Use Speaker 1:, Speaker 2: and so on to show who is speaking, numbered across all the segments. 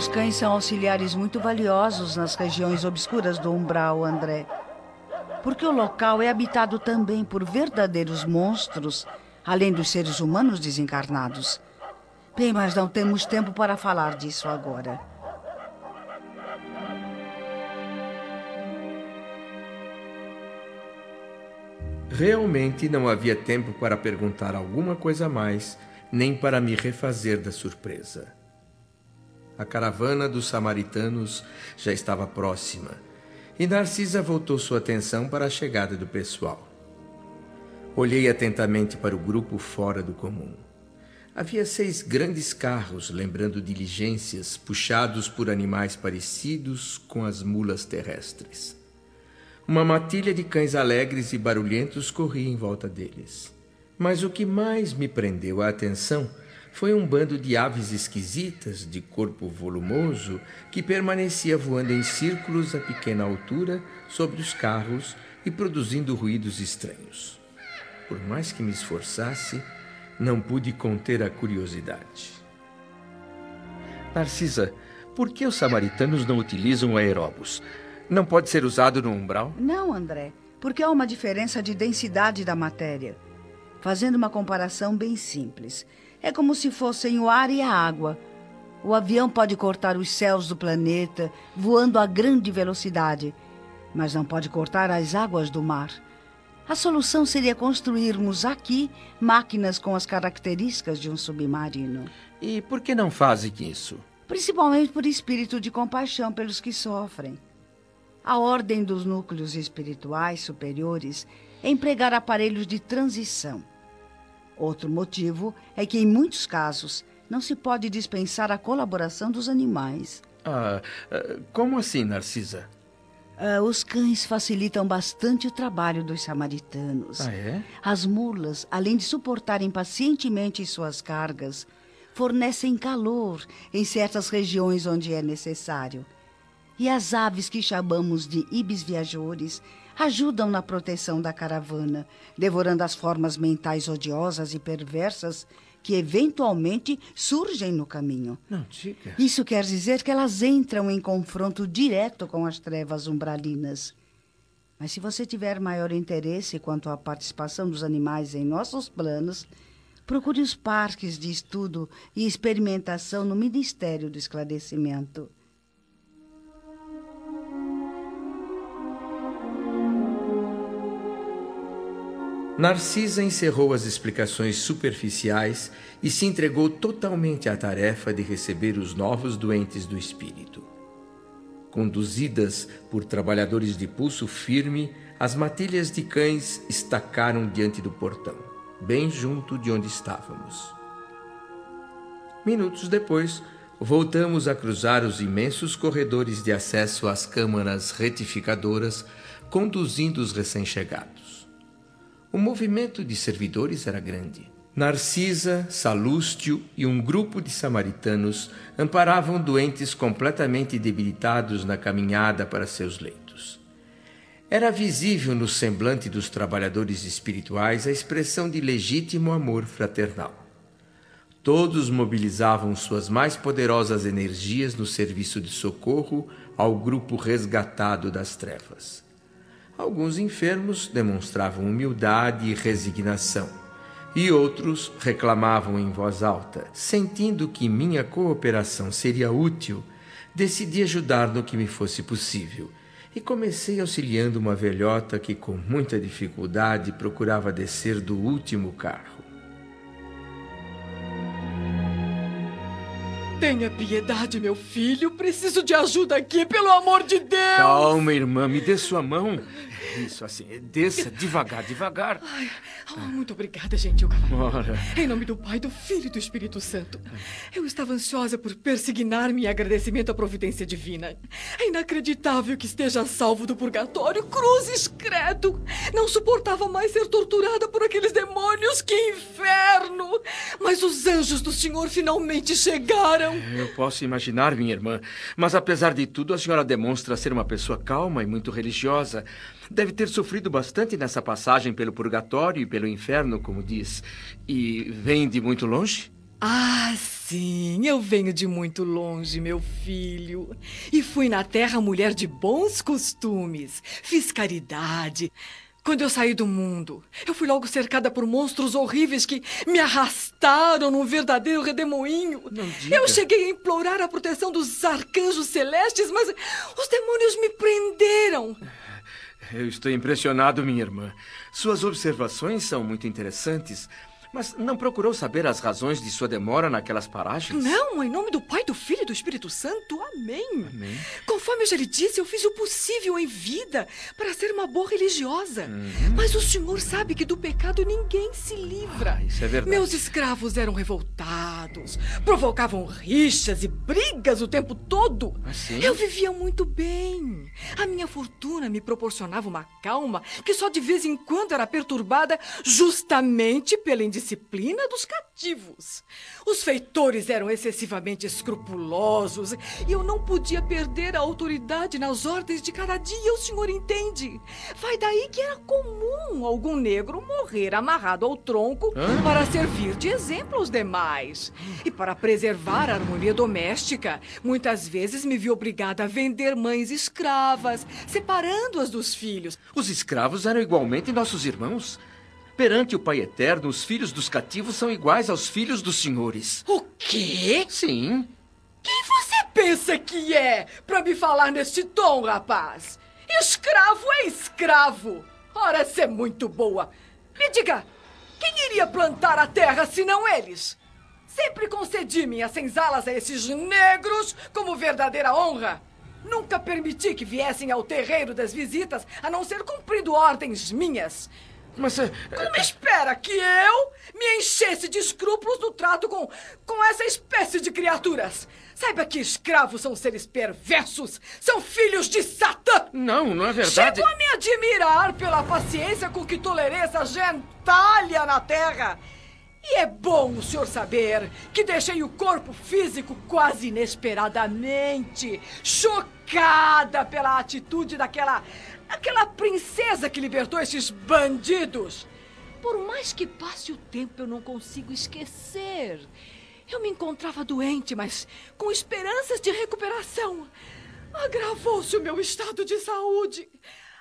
Speaker 1: Os cães são auxiliares muito valiosos nas regiões obscuras do umbral, André. Porque o local é habitado também por verdadeiros monstros, além dos seres humanos desencarnados. Bem, mas não temos tempo para falar disso agora.
Speaker 2: Realmente não havia tempo para perguntar alguma coisa a mais, nem para me refazer da surpresa. A caravana dos samaritanos já estava próxima e Narcisa voltou sua atenção para a chegada do pessoal. Olhei atentamente para o grupo fora do comum. Havia seis grandes carros, lembrando diligências, puxados por animais parecidos com as mulas terrestres. Uma matilha de cães alegres e barulhentos corria em volta deles. Mas o que mais me prendeu a atenção foi um bando de aves esquisitas, de corpo volumoso, que permanecia voando em círculos a pequena altura sobre os carros e produzindo ruídos estranhos. Por mais que me esforçasse, não pude conter a curiosidade.
Speaker 3: Narcisa, por que os samaritanos não utilizam aeróbus? Não pode ser usado no umbral?
Speaker 1: Não, André, porque há uma diferença de densidade da matéria. Fazendo uma comparação bem simples, é como se fossem o ar e a água. O avião pode cortar os céus do planeta, voando a grande velocidade, mas não pode cortar as águas do mar. A solução seria construirmos aqui máquinas com as características de um submarino.
Speaker 3: E por que não fazem isso?
Speaker 1: Principalmente por espírito de compaixão pelos que sofrem. A ordem dos núcleos espirituais superiores é empregar aparelhos de transição. Outro motivo é que, em muitos casos, não se pode dispensar a colaboração dos animais.
Speaker 3: Ah, como assim, Narcisa?
Speaker 1: Uh, os cães facilitam bastante o trabalho dos samaritanos.
Speaker 3: Ah, é?
Speaker 1: As mulas, além de suportarem pacientemente suas cargas, fornecem calor em certas regiões onde é necessário. E as aves que chamamos de ibis viajores ajudam na proteção da caravana, devorando as formas mentais odiosas e perversas que eventualmente surgem no caminho.
Speaker 3: Não diga.
Speaker 1: Isso quer dizer que elas entram em confronto direto com as trevas umbralinas. Mas se você tiver maior interesse quanto à participação dos animais em nossos planos, procure os parques de estudo e experimentação no Ministério do Esclarecimento.
Speaker 2: Narcisa encerrou as explicações superficiais e se entregou totalmente à tarefa de receber os novos doentes do espírito. Conduzidas por trabalhadores de pulso firme, as matilhas de cães estacaram diante do portão, bem junto de onde estávamos. Minutos depois, voltamos a cruzar os imensos corredores de acesso às câmaras retificadoras, conduzindo os recém-chegados. O movimento de servidores era grande. Narcisa, Salústio e um grupo de samaritanos amparavam doentes completamente debilitados na caminhada para seus leitos. Era visível no semblante dos trabalhadores espirituais a expressão de legítimo amor fraternal. Todos mobilizavam suas mais poderosas energias no serviço de socorro ao grupo resgatado das trevas. Alguns enfermos demonstravam humildade e resignação, e outros reclamavam em voz alta. Sentindo que minha cooperação seria útil, decidi ajudar no que me fosse possível e comecei auxiliando uma velhota que, com muita dificuldade, procurava descer do último carro.
Speaker 4: Tenha piedade, meu filho. Preciso de ajuda aqui, pelo amor de Deus.
Speaker 3: Calma, irmã. Me dê sua mão. Isso, assim. Desça devagar, devagar.
Speaker 4: Ai, oh, muito obrigada, gentil cavaleiro.
Speaker 3: Ora.
Speaker 4: Em nome do Pai, do Filho e do Espírito Santo. Eu estava ansiosa por persignar-me em agradecimento à providência divina. É inacreditável que esteja salvo do purgatório. Cruzes, credo. Não suportava mais ser torturada por aqueles demônios. Que inferno! Mas os anjos do Senhor finalmente chegaram.
Speaker 3: Eu posso imaginar, minha irmã. Mas apesar de tudo, a senhora demonstra ser uma pessoa calma e muito religiosa. Deve ter sofrido bastante nessa passagem pelo purgatório e pelo inferno, como diz. E vem de muito longe?
Speaker 4: Ah, sim eu venho de muito longe, meu filho. E fui na terra mulher de bons costumes. Fiz caridade. Quando eu saí do mundo, eu fui logo cercada por monstros horríveis que me arrastaram num verdadeiro redemoinho. Eu cheguei a implorar a proteção dos arcanjos celestes, mas os demônios me prenderam.
Speaker 3: Eu estou impressionado, minha irmã. Suas observações são muito interessantes. Mas não procurou saber as razões de sua demora naquelas paragens?
Speaker 4: Não, em nome do Pai, do Filho e do Espírito Santo. Amém. Amém. Conforme eu já lhe disse, eu fiz o possível em vida para ser uma boa religiosa. Uhum. Mas o senhor sabe que do pecado ninguém se livra.
Speaker 3: Ah, isso é verdade.
Speaker 4: Meus escravos eram revoltados, provocavam rixas e brigas o tempo todo.
Speaker 3: Assim?
Speaker 4: Eu vivia muito bem. A minha fortuna me proporcionava uma calma que só de vez em quando era perturbada justamente pela indisciplina disciplina dos cativos. Os feitores eram excessivamente escrupulosos e eu não podia perder a autoridade nas ordens de cada dia, o senhor entende? Vai daí que era comum algum negro morrer amarrado ao tronco Hã? para servir de exemplo aos demais. E para preservar a harmonia doméstica, muitas vezes me vi obrigada a vender mães escravas, separando-as dos filhos.
Speaker 3: Os escravos eram igualmente nossos irmãos. Perante o Pai Eterno, os filhos dos cativos são iguais aos filhos dos senhores.
Speaker 4: O quê?
Speaker 3: Sim.
Speaker 4: Quem você pensa que é para me falar nesse tom, rapaz? Escravo é escravo. Ora, essa é muito boa. Me diga, quem iria plantar a terra se não eles? Sempre concedi minhas senzalas a esses negros como verdadeira honra. Nunca permiti que viessem ao terreiro das visitas a não ser cumprindo ordens minhas.
Speaker 3: Mas. É,
Speaker 4: Como espera que eu me enchesse de escrúpulos no trato com, com essa espécie de criaturas? Saiba que escravos são seres perversos, são filhos de Satã!
Speaker 3: Não, não é verdade.
Speaker 4: Chego a me admirar pela paciência com que tolerei essa gentalha na terra. E é bom o senhor saber que deixei o corpo físico quase inesperadamente chocada pela atitude daquela Aquela princesa que libertou esses bandidos. Por mais que passe o tempo, eu não consigo esquecer. Eu me encontrava doente, mas com esperanças de recuperação. Agravou-se o meu estado de saúde.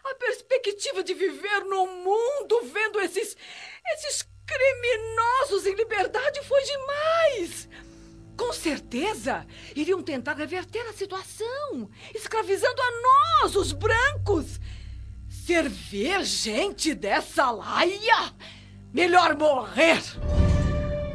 Speaker 4: A perspectiva de viver no mundo vendo esses. esses criminosos em liberdade foi demais. Com certeza, iriam tentar reverter a situação, escravizando a nós, os brancos. Servir gente dessa laia? Melhor morrer!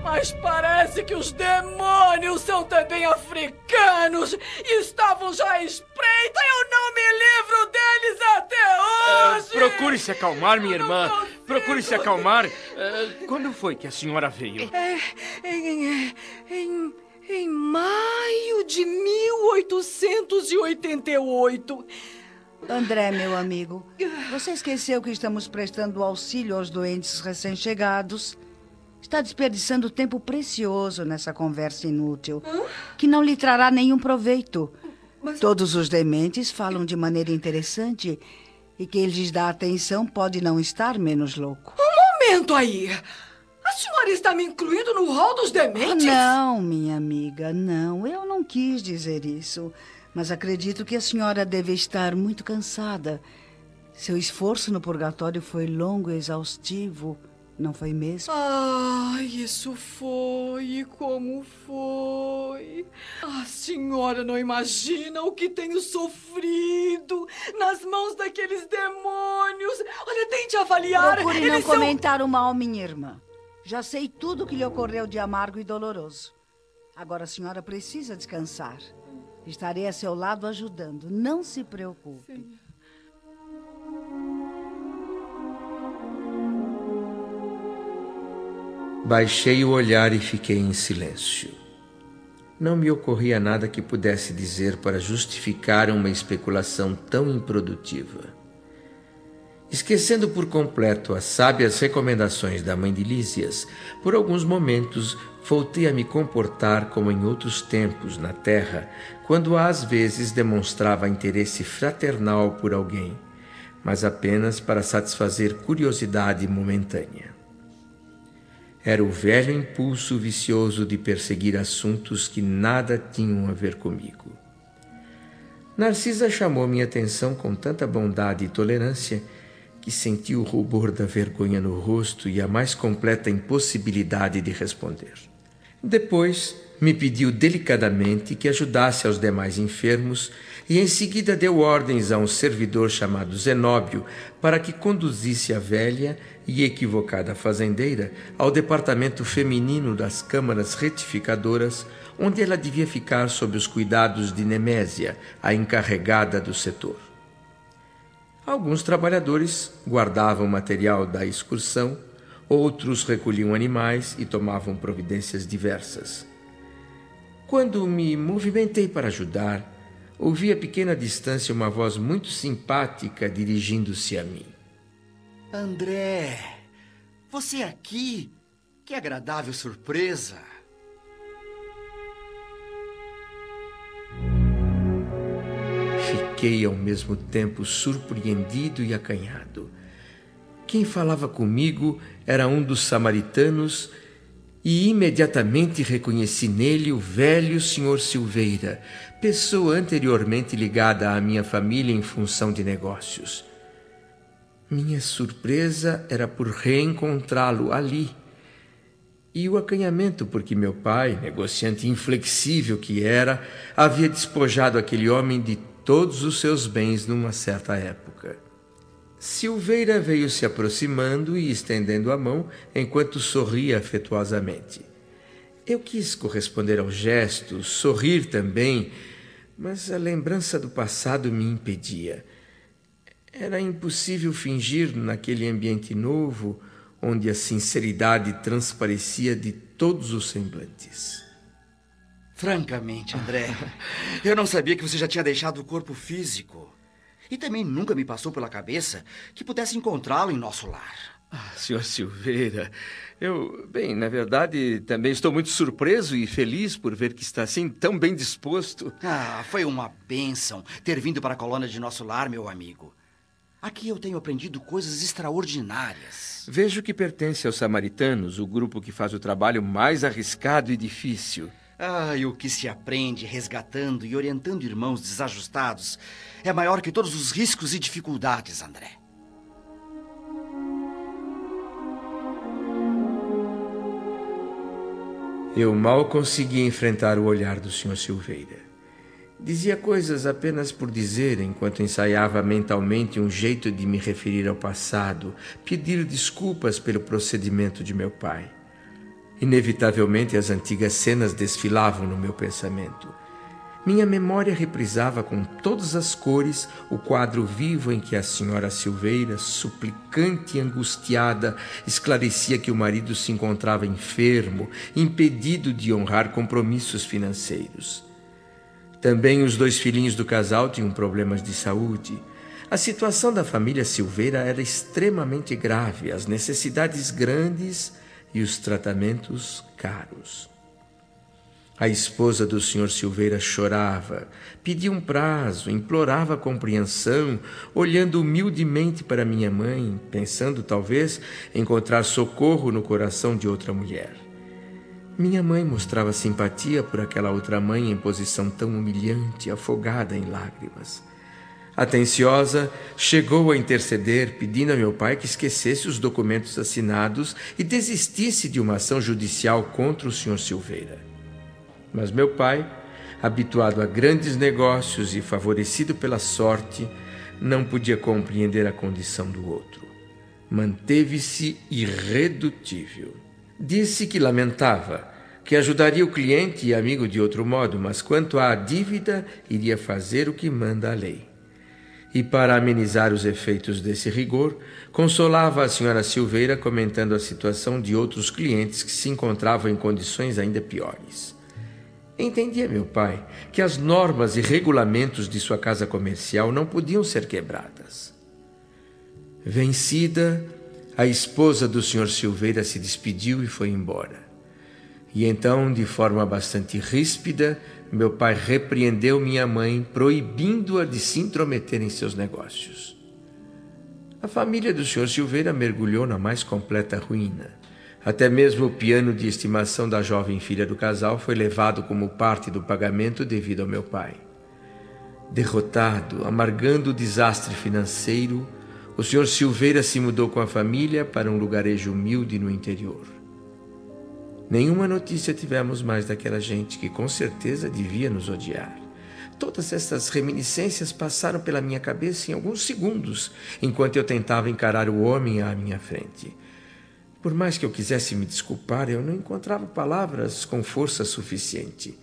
Speaker 4: Mas parece que os demônios são também africanos e estavam já à espreita eu não me livro deles até hoje!
Speaker 3: Uh, procure se acalmar, minha irmã. Procure se acalmar. Uh, quando foi que a senhora veio?
Speaker 4: É, em, em, em maio de 1888.
Speaker 1: André, meu amigo, você esqueceu que estamos prestando auxílio aos doentes recém-chegados? Está desperdiçando tempo precioso nessa conversa inútil, que não lhe trará nenhum proveito. Mas... Todos os dementes falam de maneira interessante e quem lhes dá atenção pode não estar menos louco.
Speaker 4: Um momento aí! A senhora está me incluindo no rol dos dementes?
Speaker 1: Não, minha amiga, não. Eu não quis dizer isso. Mas acredito que a senhora deve estar muito cansada. Seu esforço no purgatório foi longo e exaustivo, não foi mesmo?
Speaker 4: Ah, isso foi e como foi. A senhora não imagina o que tenho sofrido nas mãos daqueles demônios. Olha, tente avaliar.
Speaker 1: Procure não
Speaker 4: são...
Speaker 1: comentar o mal, minha irmã. Já sei tudo o que lhe ocorreu de amargo e doloroso. Agora a senhora precisa descansar. Estarei a seu lado ajudando. Não se preocupe. Sim.
Speaker 2: Baixei o olhar e fiquei em silêncio. Não me ocorria nada que pudesse dizer para justificar uma especulação tão improdutiva. Esquecendo por completo as sábias recomendações da mãe de Lísias, por alguns momentos voltei a me comportar como em outros tempos na terra, quando às vezes demonstrava interesse fraternal por alguém, mas apenas para satisfazer curiosidade momentânea. Era o velho impulso vicioso de perseguir assuntos que nada tinham a ver comigo. Narcisa chamou minha atenção com tanta bondade e tolerância que senti o rubor da vergonha no rosto e a mais completa impossibilidade de responder. Depois, me pediu delicadamente que ajudasse aos demais enfermos e em seguida deu ordens a um servidor chamado Zenóbio para que conduzisse a velha e equivocada fazendeira ao departamento feminino das câmaras retificadoras, onde ela devia ficar sob os cuidados de Nemésia, a encarregada do setor. Alguns trabalhadores guardavam material da excursão, outros recolhiam animais e tomavam providências diversas. Quando me movimentei para ajudar, ouvi a pequena distância uma voz muito simpática dirigindo-se a mim.
Speaker 5: André, você aqui? Que agradável surpresa!
Speaker 2: Fiquei ao mesmo tempo surpreendido e acanhado. Quem falava comigo era um dos samaritanos e imediatamente reconheci nele o velho senhor Silveira, pessoa anteriormente ligada à minha família em função de negócios. Minha surpresa era por reencontrá-lo ali. E o acanhamento porque meu pai, negociante inflexível que era, havia despojado aquele homem de todos os seus bens numa certa época. Silveira veio se aproximando e estendendo a mão enquanto sorria afetuosamente. Eu quis corresponder ao gesto, sorrir também, mas a lembrança do passado me impedia. Era impossível fingir naquele ambiente novo, onde a sinceridade transparecia de todos os semblantes.
Speaker 5: Francamente, André, eu não sabia que você já tinha deixado o corpo físico. E também nunca me passou pela cabeça que pudesse encontrá-lo em nosso lar.
Speaker 3: Ah, senhor Silveira, eu, bem, na verdade, também estou muito surpreso e feliz por ver que está assim tão bem disposto.
Speaker 5: Ah, foi uma bênção ter vindo para a colônia de nosso lar, meu amigo. Aqui eu tenho aprendido coisas extraordinárias.
Speaker 3: Vejo que pertence aos samaritanos, o grupo que faz o trabalho mais arriscado e difícil.
Speaker 5: Ah, e o que se aprende resgatando e orientando irmãos desajustados é maior que todos os riscos e dificuldades, André.
Speaker 2: Eu mal conseguia enfrentar o olhar do Sr. Silveira. Dizia coisas apenas por dizer, enquanto ensaiava mentalmente um jeito de me referir ao passado, pedir desculpas pelo procedimento de meu pai. Inevitavelmente as antigas cenas desfilavam no meu pensamento. Minha memória reprisava com todas as cores o quadro vivo em que a senhora Silveira, suplicante e angustiada, esclarecia que o marido se encontrava enfermo, impedido de honrar compromissos financeiros. Também os dois filhinhos do casal tinham problemas de saúde. A situação da família Silveira era extremamente grave, as necessidades grandes e os tratamentos caros. A esposa do Sr. Silveira chorava, pedia um prazo, implorava compreensão, olhando humildemente para minha mãe, pensando talvez encontrar socorro no coração de outra mulher. Minha mãe mostrava simpatia por aquela outra mãe em posição tão humilhante, afogada em lágrimas. Atenciosa, chegou a interceder, pedindo a meu pai que esquecesse os documentos assinados e desistisse de uma ação judicial contra o Sr. Silveira. Mas meu pai, habituado a grandes negócios e favorecido pela sorte, não podia compreender a condição do outro. Manteve-se irredutível. Disse que lamentava, que ajudaria o cliente e amigo de outro modo, mas quanto à dívida, iria fazer o que manda a lei. E para amenizar os efeitos desse rigor, consolava a senhora Silveira comentando a situação de outros clientes que se encontravam em condições ainda piores. Entendia meu pai que as normas e regulamentos de sua casa comercial não podiam ser quebradas. Vencida, a esposa do senhor Silveira se despediu e foi embora. E então, de forma bastante ríspida, meu pai repreendeu minha mãe, proibindo-a de se intrometer em seus negócios. A família do Sr. Silveira mergulhou na mais completa ruína. Até mesmo o piano de estimação da jovem filha do casal foi levado como parte do pagamento devido ao meu pai. Derrotado, amargando o desastre financeiro, o Sr. Silveira se mudou com a família para um lugarejo humilde no interior. Nenhuma notícia tivemos mais daquela gente que com certeza devia nos odiar. Todas essas reminiscências passaram pela minha cabeça em alguns segundos, enquanto eu tentava encarar o homem à minha frente. Por mais que eu quisesse me desculpar, eu não encontrava palavras com força suficiente.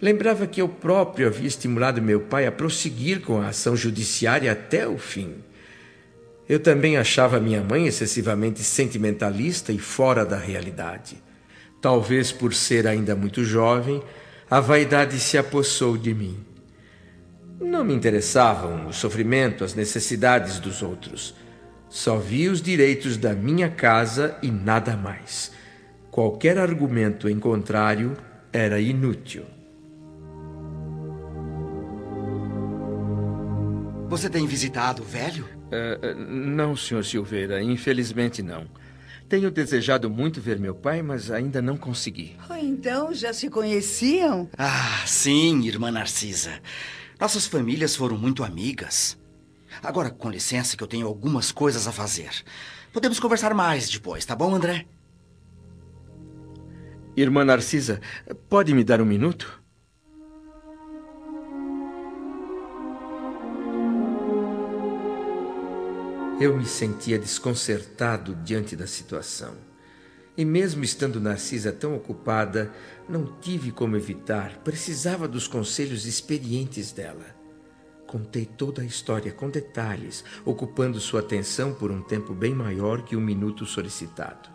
Speaker 2: Lembrava que eu próprio havia estimulado meu pai a prosseguir com a ação judiciária até o fim. Eu também achava minha mãe excessivamente sentimentalista e fora da realidade. Talvez por ser ainda muito jovem, a vaidade se apossou de mim. Não me interessavam o sofrimento, as necessidades dos outros. Só vi os direitos da minha casa e nada mais. Qualquer argumento em contrário era inútil.
Speaker 5: Você tem visitado o velho?
Speaker 3: Uh, não, Sr. Silveira, infelizmente não. Tenho desejado muito ver meu pai, mas ainda não consegui.
Speaker 1: então já se conheciam?
Speaker 5: Ah, sim, irmã Narcisa. Nossas famílias foram muito amigas. Agora, com licença, que eu tenho algumas coisas a fazer. Podemos conversar mais depois, tá bom, André?
Speaker 3: Irmã Narcisa, pode me dar um minuto?
Speaker 2: Eu me sentia desconcertado diante da situação. E mesmo estando Narcisa tão ocupada, não tive como evitar, precisava dos conselhos experientes dela. Contei toda a história com detalhes, ocupando sua atenção por um tempo bem maior que o minuto solicitado.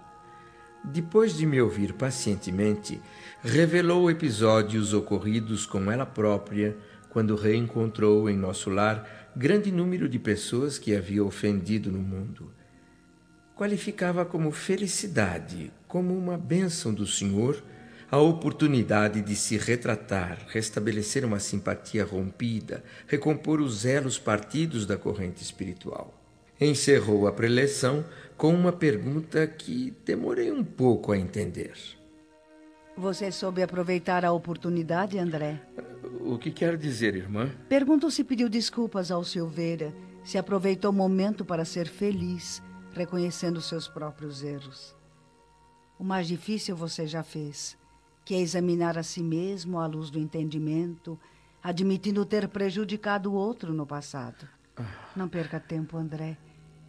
Speaker 2: Depois de me ouvir pacientemente, revelou episódios ocorridos com ela própria quando reencontrou em nosso lar grande número de pessoas que havia ofendido no mundo. Qualificava como felicidade, como uma bênção do Senhor, a oportunidade de se retratar, restabelecer uma simpatia rompida, recompor os elos partidos da corrente espiritual. Encerrou a preleção com uma pergunta que demorei um pouco a entender.
Speaker 1: Você soube aproveitar a oportunidade, André?
Speaker 3: O que quer dizer, irmã?
Speaker 1: Pergunto se pediu desculpas ao Silveira, se aproveitou o momento para ser feliz, reconhecendo seus próprios erros. O mais difícil você já fez, que é examinar a si mesmo à luz do entendimento, admitindo ter prejudicado o outro no passado. Não perca tempo, André.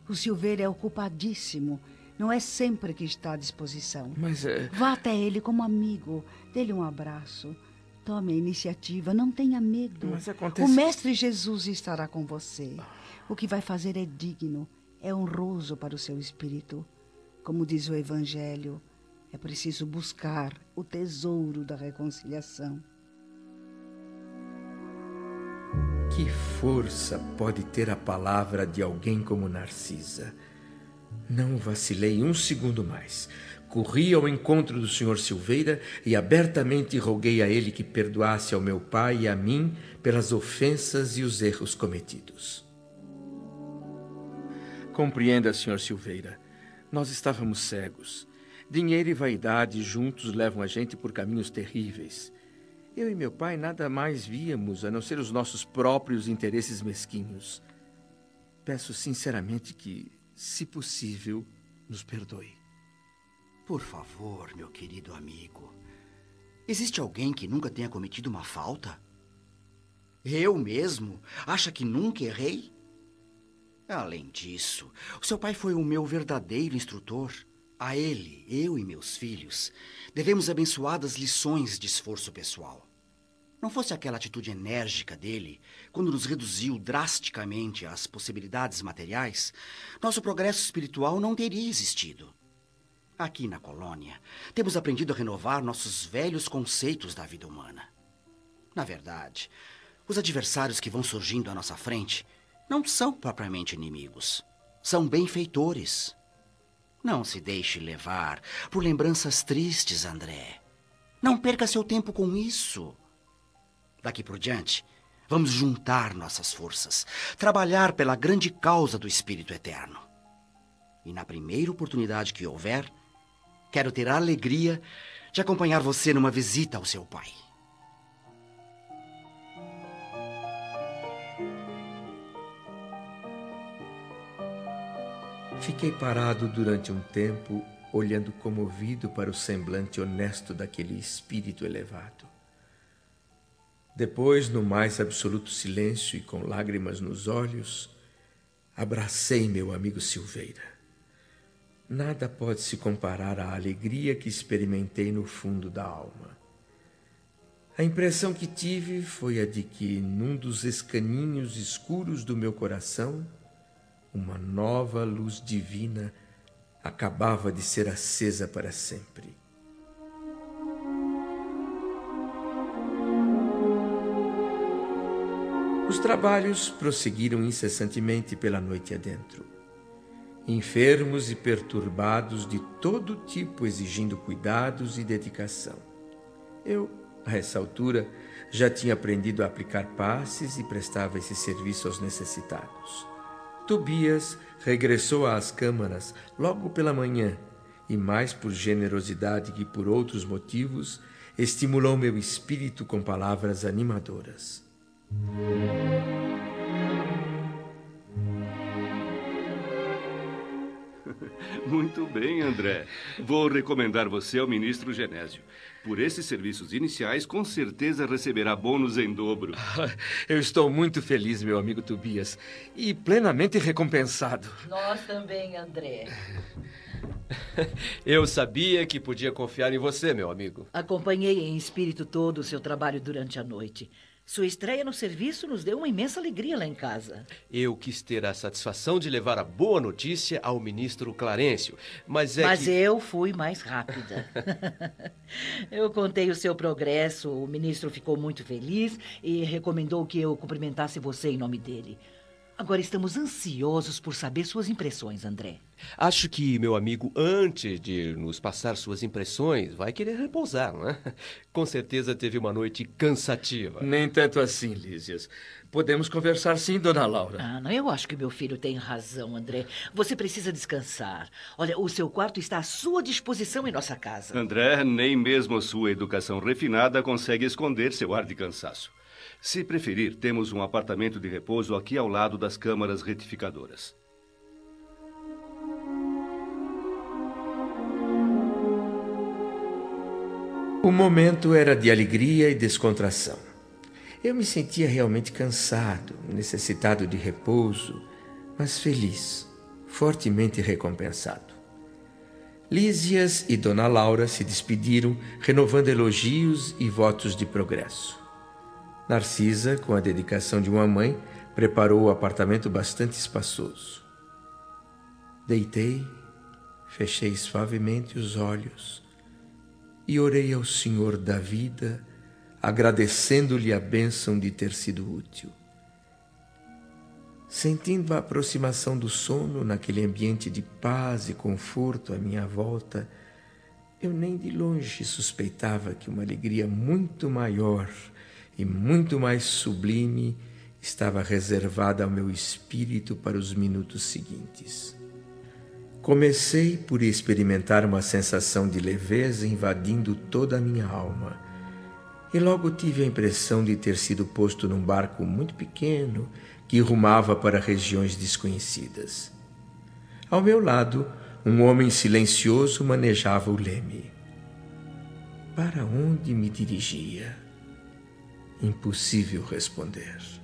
Speaker 1: O Silveira é ocupadíssimo não é sempre que está à disposição.
Speaker 3: Mas é.
Speaker 1: Vá até ele como amigo. Dê-lhe um abraço. Tome a iniciativa. Não tenha medo.
Speaker 3: Mas acontece...
Speaker 1: O Mestre Jesus estará com você. O que vai fazer é digno. É honroso para o seu espírito. Como diz o Evangelho, é preciso buscar o tesouro da reconciliação.
Speaker 2: Que força pode ter a palavra de alguém como Narcisa? Não vacilei um segundo mais. Corri ao encontro do Sr. Silveira e abertamente roguei a ele que perdoasse ao meu pai e a mim pelas ofensas e os erros cometidos.
Speaker 3: Compreenda, Sr. Silveira. Nós estávamos cegos. Dinheiro e vaidade juntos levam a gente por caminhos terríveis. Eu e meu pai nada mais víamos a não ser os nossos próprios interesses mesquinhos. Peço sinceramente que se possível, nos perdoe.
Speaker 5: Por favor, meu querido amigo. Existe alguém que nunca tenha cometido uma falta? Eu mesmo? Acha que nunca errei? Além disso, o seu pai foi o meu verdadeiro instrutor. A ele, eu e meus filhos, devemos abençoadas lições de esforço pessoal. Não fosse aquela atitude enérgica dele, quando nos reduziu drasticamente às possibilidades materiais, nosso progresso espiritual não teria existido. Aqui na colônia, temos aprendido a renovar nossos velhos conceitos da vida humana. Na verdade, os adversários que vão surgindo à nossa frente não são propriamente inimigos. São benfeitores. Não se deixe levar por lembranças tristes, André. Não perca seu tempo com isso. Daqui por diante, vamos juntar nossas forças, trabalhar pela grande causa do Espírito Eterno. E na primeira oportunidade que houver, Quero ter a alegria de acompanhar você numa visita ao seu pai.
Speaker 2: Fiquei parado durante um tempo, olhando comovido para o semblante honesto daquele espírito elevado. Depois, no mais absoluto silêncio e com lágrimas nos olhos, abracei meu amigo Silveira. Nada pode se comparar à alegria que experimentei no fundo da alma. A impressão que tive foi a de que, num dos escaninhos escuros do meu coração, uma nova luz divina acabava de ser acesa para sempre. Os trabalhos prosseguiram incessantemente pela noite adentro. Enfermos e perturbados de todo tipo exigindo cuidados e dedicação. Eu, a essa altura, já tinha aprendido a aplicar passes e prestava esse serviço aos necessitados. Tobias regressou às câmaras logo pela manhã e, mais por generosidade que por outros motivos, estimulou meu espírito com palavras animadoras.
Speaker 6: Muito bem, André. Vou recomendar você ao ministro Genésio. Por esses serviços iniciais, com certeza receberá bônus em dobro.
Speaker 3: Eu estou muito feliz, meu amigo Tobias, e plenamente recompensado.
Speaker 7: Nós também, André.
Speaker 8: Eu sabia que podia confiar em você, meu amigo.
Speaker 7: Acompanhei em espírito todo o seu trabalho durante a noite. Sua estreia no serviço nos deu uma imensa alegria lá em casa.
Speaker 8: Eu quis ter a satisfação de levar a boa notícia ao ministro Clarencio, mas é
Speaker 7: Mas
Speaker 8: que...
Speaker 7: eu fui mais rápida. eu contei o seu progresso, o ministro ficou muito feliz e recomendou que eu cumprimentasse você em nome dele. Agora estamos ansiosos por saber suas impressões, André.
Speaker 8: Acho que meu amigo, antes de nos passar suas impressões, vai querer repousar, não é? Com certeza teve uma noite cansativa.
Speaker 3: Nem tanto assim, Lísias. Podemos conversar sim, dona Laura.
Speaker 7: Ah, não, eu acho que meu filho tem razão, André. Você precisa descansar. Olha, o seu quarto está à sua disposição em nossa casa.
Speaker 6: André, nem mesmo sua educação refinada consegue esconder seu ar de cansaço. Se preferir, temos um apartamento de repouso aqui ao lado das câmaras retificadoras.
Speaker 2: O momento era de alegria e descontração. Eu me sentia realmente cansado, necessitado de repouso, mas feliz, fortemente recompensado. Lísias e Dona Laura se despediram, renovando elogios e votos de progresso. Narcisa, com a dedicação de uma mãe, preparou o apartamento bastante espaçoso. Deitei, fechei suavemente os olhos e orei ao Senhor da vida, agradecendo-lhe a bênção de ter sido útil. Sentindo a aproximação do sono naquele ambiente de paz e conforto à minha volta, eu nem de longe suspeitava que uma alegria muito maior e muito mais sublime estava reservada ao meu espírito para os minutos seguintes. Comecei por experimentar uma sensação de leveza invadindo toda a minha alma. E logo tive a impressão de ter sido posto num barco muito pequeno que rumava para regiões desconhecidas. Ao meu lado, um homem silencioso manejava o leme. Para onde me dirigia? Impossível responder.